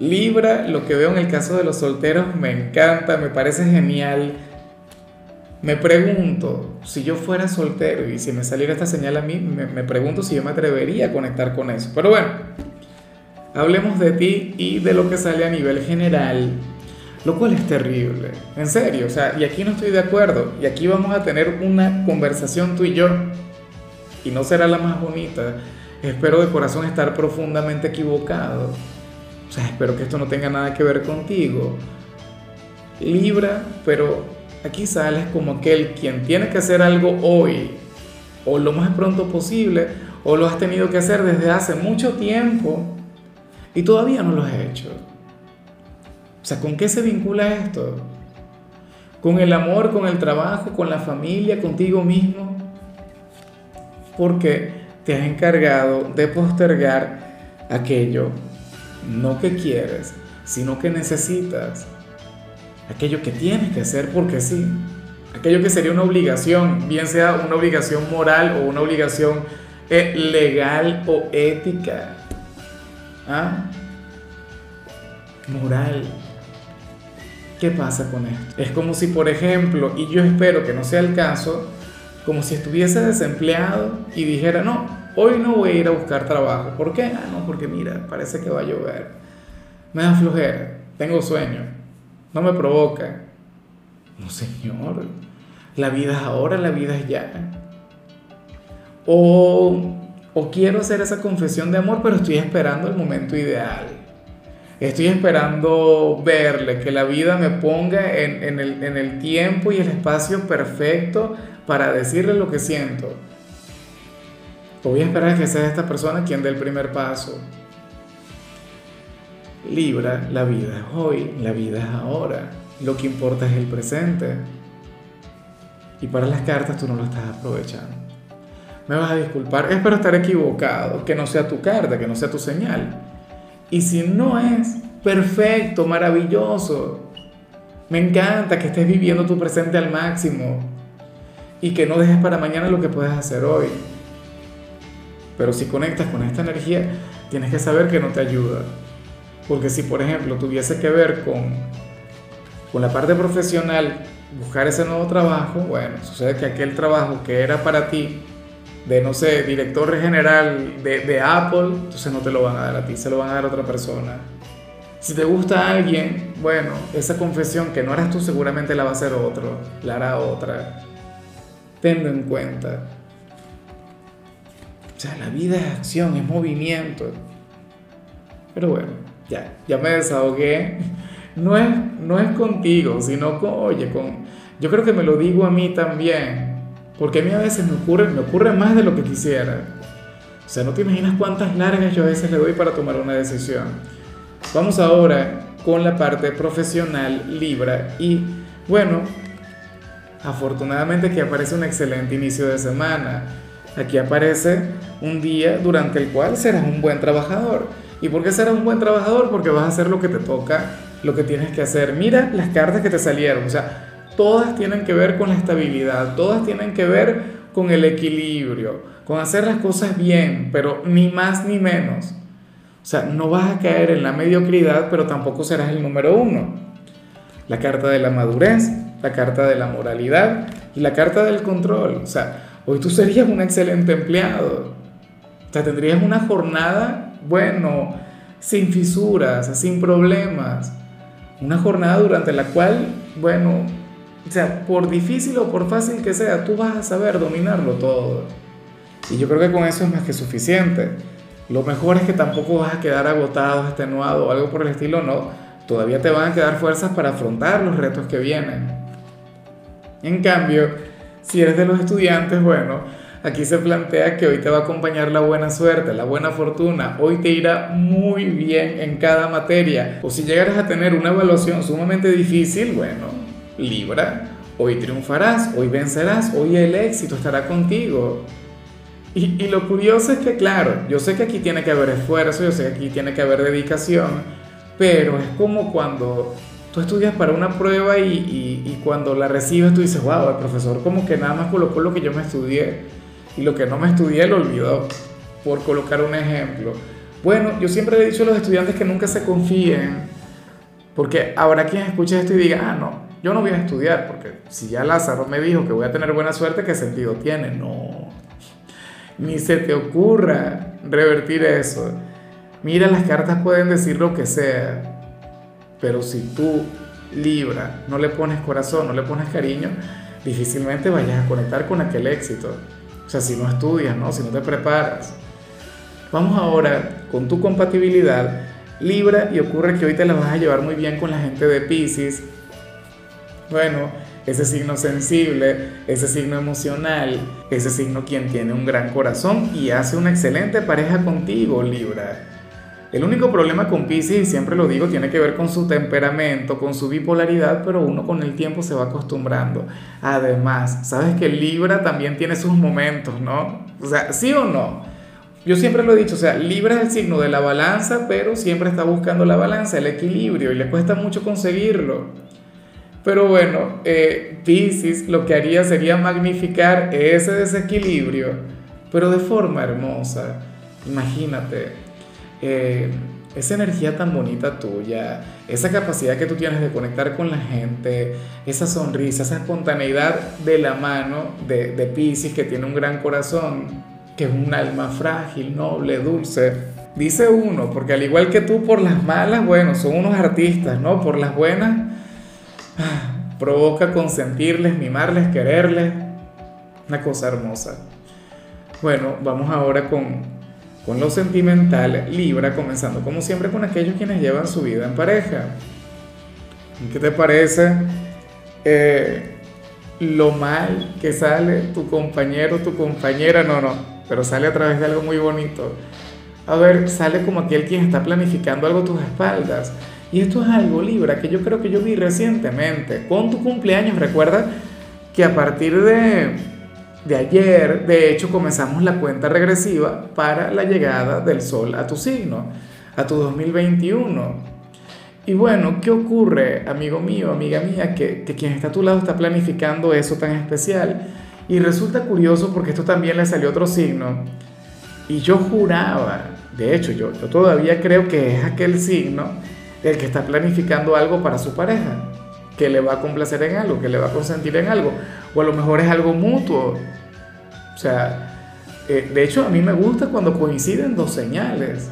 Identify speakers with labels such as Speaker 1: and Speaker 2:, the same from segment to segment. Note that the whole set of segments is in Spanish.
Speaker 1: Libra, lo que veo en el caso de los solteros me encanta, me parece genial. Me pregunto, si yo fuera soltero y si me saliera esta señal a mí, me, pregunto si yo me atrevería a conectar con eso. Pero bueno, hablemos de ti y de lo que sale a nivel general, lo cual es terrible, en serio, o sea, y aquí no estoy de acuerdo, y aquí vamos a tener una conversación tú y yo, y no será la más bonita, espero de corazón estar profundamente equivocado. O sea, espero que esto no tenga nada que ver contigo. Libra, pero aquí sales como aquel quien tiene que hacer algo hoy o lo más pronto posible o lo has tenido que hacer desde hace mucho tiempo y todavía no lo has hecho. O sea, ¿con qué se vincula esto? ¿Con el amor, con el trabajo, con la familia, contigo mismo? Porque te has encargado de postergar aquello no que quieres, sino que necesitas. Aquello que tienes que hacer porque sí. Aquello que sería una obligación, bien sea una obligación moral o una obligación eh, legal o ética. ¿Ah? Moral. ¿Qué pasa con esto? Es como si, por ejemplo, y yo espero que no sea el caso, como si estuviese desempleado y dijera, no, hoy no voy a ir a buscar trabajo. ¿Por qué? Ah, no, porque mira, parece que va a llover. Me da flojera, tengo sueño, no me provoca. No, señor, la vida es ahora, la vida es ya. O, o quiero hacer esa confesión de amor, pero estoy esperando el momento ideal. Estoy esperando verle, que la vida me ponga en, el tiempo y el espacio perfecto para decirle lo que siento. Voy a esperar que sea esta persona quien dé el primer paso. Libra, la vida es hoy, la vida es ahora. Lo que importa es el presente. Y para las cartas tú no lo estás aprovechando. Me vas a disculpar, espero estar equivocado, que no sea tu carta, que no sea tu señal. Y si no es, perfecto, maravilloso. Me encanta que estés viviendo tu presente al máximo y que no dejes para mañana lo que puedes hacer hoy. Pero si conectas con esta energía, tienes que saber que no te ayuda. Porque si, por ejemplo, tuviese que ver con, con la parte profesional, buscar ese nuevo trabajo, bueno, sucede que aquel trabajo que era para ti, de, no sé, director general de, de Apple, entonces no te lo van a dar a ti, se lo van a dar a otra persona. Si te gusta a alguien, bueno, esa confesión que no eras tú seguramente la va a hacer otro, la hará otra. Tenlo en cuenta. O sea, la vida es acción, es movimiento. Pero bueno, ya, ya me desahogué. No es, no es contigo, sino con, oye, con... Yo creo que me lo digo a mí también. Porque a mí a veces me ocurre, me ocurre más de lo que quisiera. O sea, no te imaginas cuántas largas yo a veces le doy para tomar una decisión. Vamos ahora con la parte profesional Libra. Y bueno, afortunadamente aquí aparece un excelente inicio de semana. Aquí aparece un día durante el cual serás un buen trabajador. ¿Y por qué serás un buen trabajador? Porque vas a hacer lo que te toca, lo que tienes que hacer. Mira las cartas que te salieron. O sea, todas tienen que ver con la estabilidad, todas tienen que ver con el equilibrio, con hacer las cosas bien, pero ni más ni menos. O sea, no vas a caer en la mediocridad, pero tampoco serás el número uno. La carta de la madurez, la carta de la moralidad y la carta del control. O sea, Hoy tú serías un excelente empleado. O sea, tendrías una jornada, bueno, sin fisuras, sin problemas. Una jornada durante la cual, bueno, o sea, por difícil o por fácil que sea, tú vas a saber dominarlo todo. Y yo creo que con eso es más que suficiente. Lo mejor es que tampoco vas a quedar agotado, extenuado o algo por el estilo, no. Todavía te van a quedar fuerzas para afrontar los retos que vienen. En cambio, si eres de los estudiantes, bueno, aquí se plantea que hoy te va a acompañar la buena suerte, la buena fortuna. Hoy te irá muy bien en cada materia. O si llegaras a tener una evaluación sumamente difícil, bueno, Libra, hoy triunfarás, hoy vencerás, hoy el éxito estará contigo. Y, lo curioso es que, claro, yo sé que aquí tiene que haber esfuerzo, yo sé que aquí tiene que haber dedicación, pero es como cuando tú estudias para una prueba y, y, cuando la recibes tú dices, wow, el profesor como que nada más colocó lo que yo me estudié y lo que no me estudié lo olvidó, por colocar un ejemplo. Bueno, yo siempre he dicho a los estudiantes que nunca se confíen, porque habrá quien escuche esto y diga, ah, no, yo no voy a estudiar, porque si ya Lázaro me dijo que voy a tener buena suerte, ¿qué sentido tiene? No, ni se te ocurra revertir eso. Mira, las cartas pueden decir lo que sea, pero si tú, Libra, no le pones corazón, no le pones cariño, difícilmente vayas a conectar con aquel éxito. O sea, si no estudias, ¿no? Si no te preparas. Vamos ahora con tu compatibilidad Libra y ocurre que hoy te la vas a llevar muy bien con la gente de Pisces. Bueno, ese signo sensible, ese signo emocional, ese signo quien tiene un gran corazón y hace una excelente pareja contigo, Libra. El único problema con Pisces, y siempre lo digo, tiene que ver con su temperamento, con su bipolaridad, pero uno con el tiempo se va acostumbrando. Además, sabes que Libra también tiene sus momentos, ¿no? O sea, sí o no. Yo siempre lo he dicho, o sea, Libra es el signo de la balanza, pero siempre está buscando la balanza, el equilibrio, y le cuesta mucho conseguirlo. Pero bueno, eh, Pisces lo que haría sería magnificar ese desequilibrio, pero de forma hermosa. Imagínate, eh, esa energía tan bonita tuya, esa capacidad que tú tienes de conectar con la gente, esa sonrisa, esa espontaneidad de la mano de, de Pisces que tiene un gran corazón que es un alma frágil, noble, dulce. Dice uno, porque al igual que tú por las malas, bueno, son unos artistas, ¿no? Por las buenas, ah, provoca consentirles, mimarles, quererles. Una cosa hermosa. Bueno, vamos ahora con, con lo sentimental, Libra, comenzando como siempre con aquellos quienes llevan su vida en pareja. ¿Qué te parece eh, lo mal que sale tu compañero, tu compañera? No, no, pero sale a través de algo muy bonito. A ver, sale como aquel quien está planificando algo a tus espaldas. Y esto es algo, Libra, que yo creo que yo vi recientemente. Con tu cumpleaños, recuerda que a partir de, de ayer, de hecho, comenzamos la cuenta regresiva para la llegada del Sol a tu signo, a tu 2021. Y bueno, ¿qué ocurre, amigo mío, amiga mía, que, que quien está a tu lado está planificando eso tan especial? Y resulta curioso porque esto también le salió otro signo. Y yo juraba, de hecho yo, yo todavía creo que es aquel signo el que está planificando algo para su pareja, que le va a complacer en algo, que le va a consentir en algo, o a lo mejor es algo mutuo. O sea, eh, de hecho a mí me gusta cuando coinciden dos señales,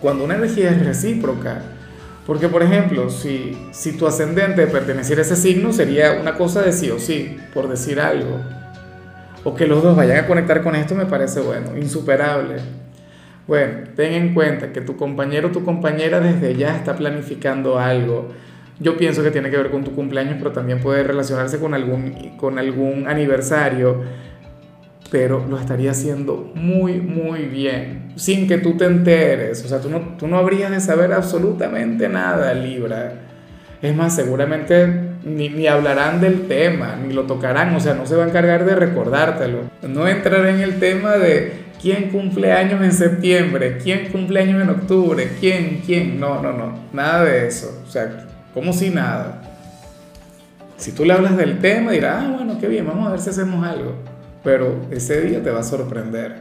Speaker 1: cuando una energía es recíproca. Porque, por ejemplo, si, si tu ascendente perteneciera a ese signo, sería una cosa de sí o sí, por decir algo. O que los dos vayan a conectar con esto me parece bueno, insuperable. Bueno, ten en cuenta que tu compañero o tu compañera desde ya está planificando algo. Yo pienso que tiene que ver con tu cumpleaños, pero también puede relacionarse con algún, con algún aniversario pero lo estaría haciendo muy, muy bien, sin que tú te enteres. O sea, tú no, tú no habrías de saber absolutamente nada, Libra. Es más, seguramente ni, ni hablarán del tema, ni lo tocarán, o sea, no se va a encargar de recordártelo. No entrar en el tema de quién cumple años en septiembre, quién cumple años en octubre, quién, quién. No, no, no, nada de eso. O sea, como si nada. Si tú le hablas del tema, dirá, ah, bueno, qué bien, vamos a ver si hacemos algo pero ese día te va a sorprender.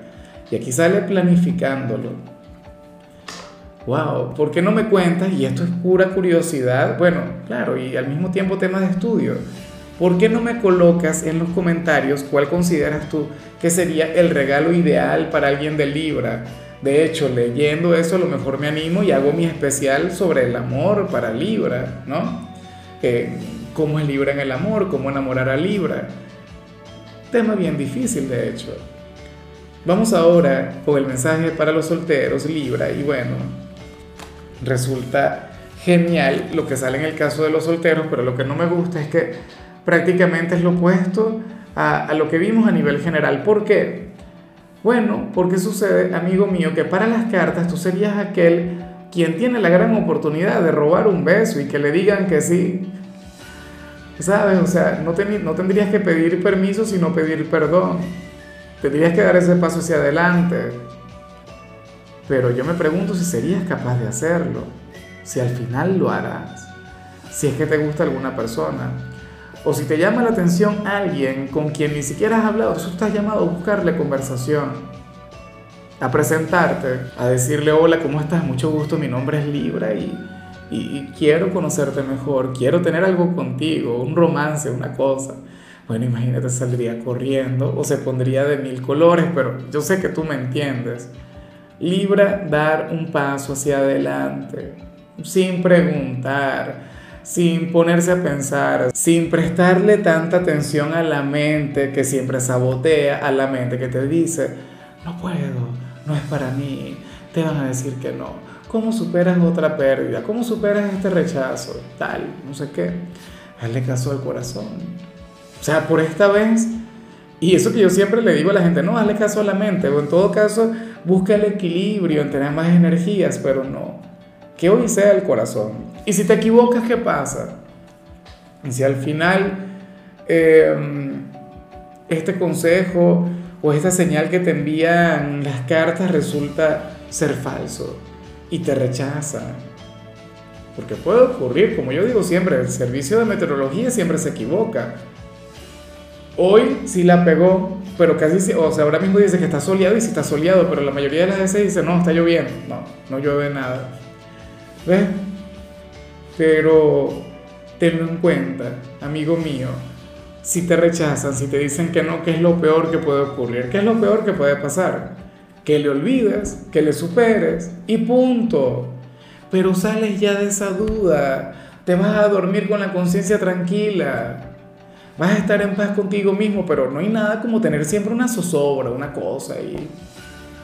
Speaker 1: Y aquí sale planificándolo. Wow, ¿por qué no me cuentas? Y esto es pura curiosidad. Bueno, claro, y al mismo tiempo tema de estudio. ¿Por qué no me colocas en los comentarios cuál consideras tú que sería el regalo ideal para alguien de Libra? De hecho, leyendo eso, a lo mejor me animo y hago mi especial sobre el amor para Libra, ¿no? ¿Cómo es Libra en el amor? ¿Cómo enamorar a Libra? Tema bien difícil, de hecho. Vamos ahora con el mensaje para los solteros, Libra, y bueno, resulta genial lo que sale en el caso de los solteros, pero lo que no me gusta es que prácticamente es lo opuesto a, a lo que vimos a nivel general. ¿Por qué? Bueno, porque sucede, amigo mío, que para las cartas tú serías aquel quien tiene la gran oportunidad de robar un beso y que le digan que sí. ¿Sabes? O sea, no, no tendrías que pedir permiso, sino pedir perdón. Tendrías que dar ese paso hacia adelante. Pero yo me pregunto si serías capaz de hacerlo, si al final lo harás, si es que te gusta alguna persona, o si te llama la atención alguien con quien ni siquiera has hablado, tú estás llamado a buscarle conversación, a presentarte, a decirle hola, ¿cómo estás? Mucho gusto, mi nombre es Libra y, y, quiero conocerte mejor, quiero tener algo contigo, un romance, una cosa. Bueno, imagínate, saldría corriendo o se pondría de mil colores, pero yo sé que tú me entiendes. Libra, dar un paso hacia adelante, sin preguntar, sin ponerse a pensar, sin prestarle tanta atención a la mente que siempre sabotea, a la mente que te dice, no puedo, no es para mí, te van a decir que no ¿Cómo superas otra pérdida? ¿Cómo superas este rechazo? Tal, no sé qué. Hazle caso al corazón. O sea, por esta vez, y eso que yo siempre le digo a la gente, no, hazle caso a la mente, o en todo caso, busca el equilibrio en tener más energías, pero no. Que hoy sea el corazón. Y si te equivocas, ¿qué pasa? Y si al final em, este consejo o esta señal que te envían las cartas resulta ser falso y te rechaza. Porque puede ocurrir, como yo digo siempre, el servicio de meteorología siempre se equivoca. Hoy sí la pegó, pero casi, o sea, ahora mismo dice que está soleado y sí está soleado, pero la mayoría de las veces dice, no, está lloviendo. No, no llueve nada. ¿Ves? Pero tenlo en cuenta, amigo mío, si te rechazan, si te dicen que no, ¿qué es lo peor que puede ocurrir? ¿Qué es lo peor que puede pasar? que le olvides, que le superes y punto. Pero sales ya de esa duda, te vas a dormir con la conciencia tranquila, vas a estar en paz contigo mismo, pero no hay nada como tener siempre una zozobra, una cosa y...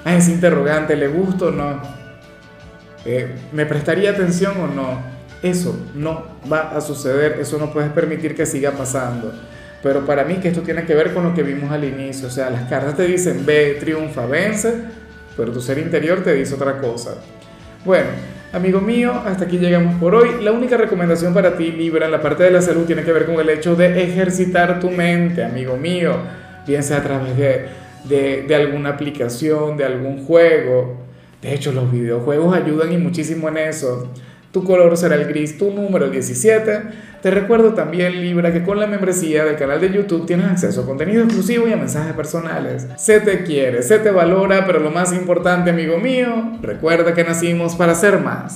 Speaker 1: Ah, es interrogante, ¿le gusto o no? Eh, ¿Me prestaría atención o no? Eso no va a suceder, eso no puedes permitir que siga pasando. Pero para mí que esto tiene que ver con lo que vimos al inicio, o sea, las cartas te dicen ve, triunfa, vence, pero tu ser interior te dice otra cosa. Bueno, amigo mío, hasta aquí llegamos por hoy. La única recomendación para ti, Libra, en la parte de la salud tiene que ver con el hecho de ejercitar tu mente, amigo mío, bien sea a través de, de alguna aplicación, de algún juego. De hecho, los videojuegos ayudan y muchísimo en eso tu color será el gris, tu número el 17. Te recuerdo también, Libra, que con la membresía del canal de YouTube tienes acceso a contenido exclusivo y a mensajes personales. Se te quiere, se te valora, pero lo más importante, amigo mío, recuerda que nacimos para ser más.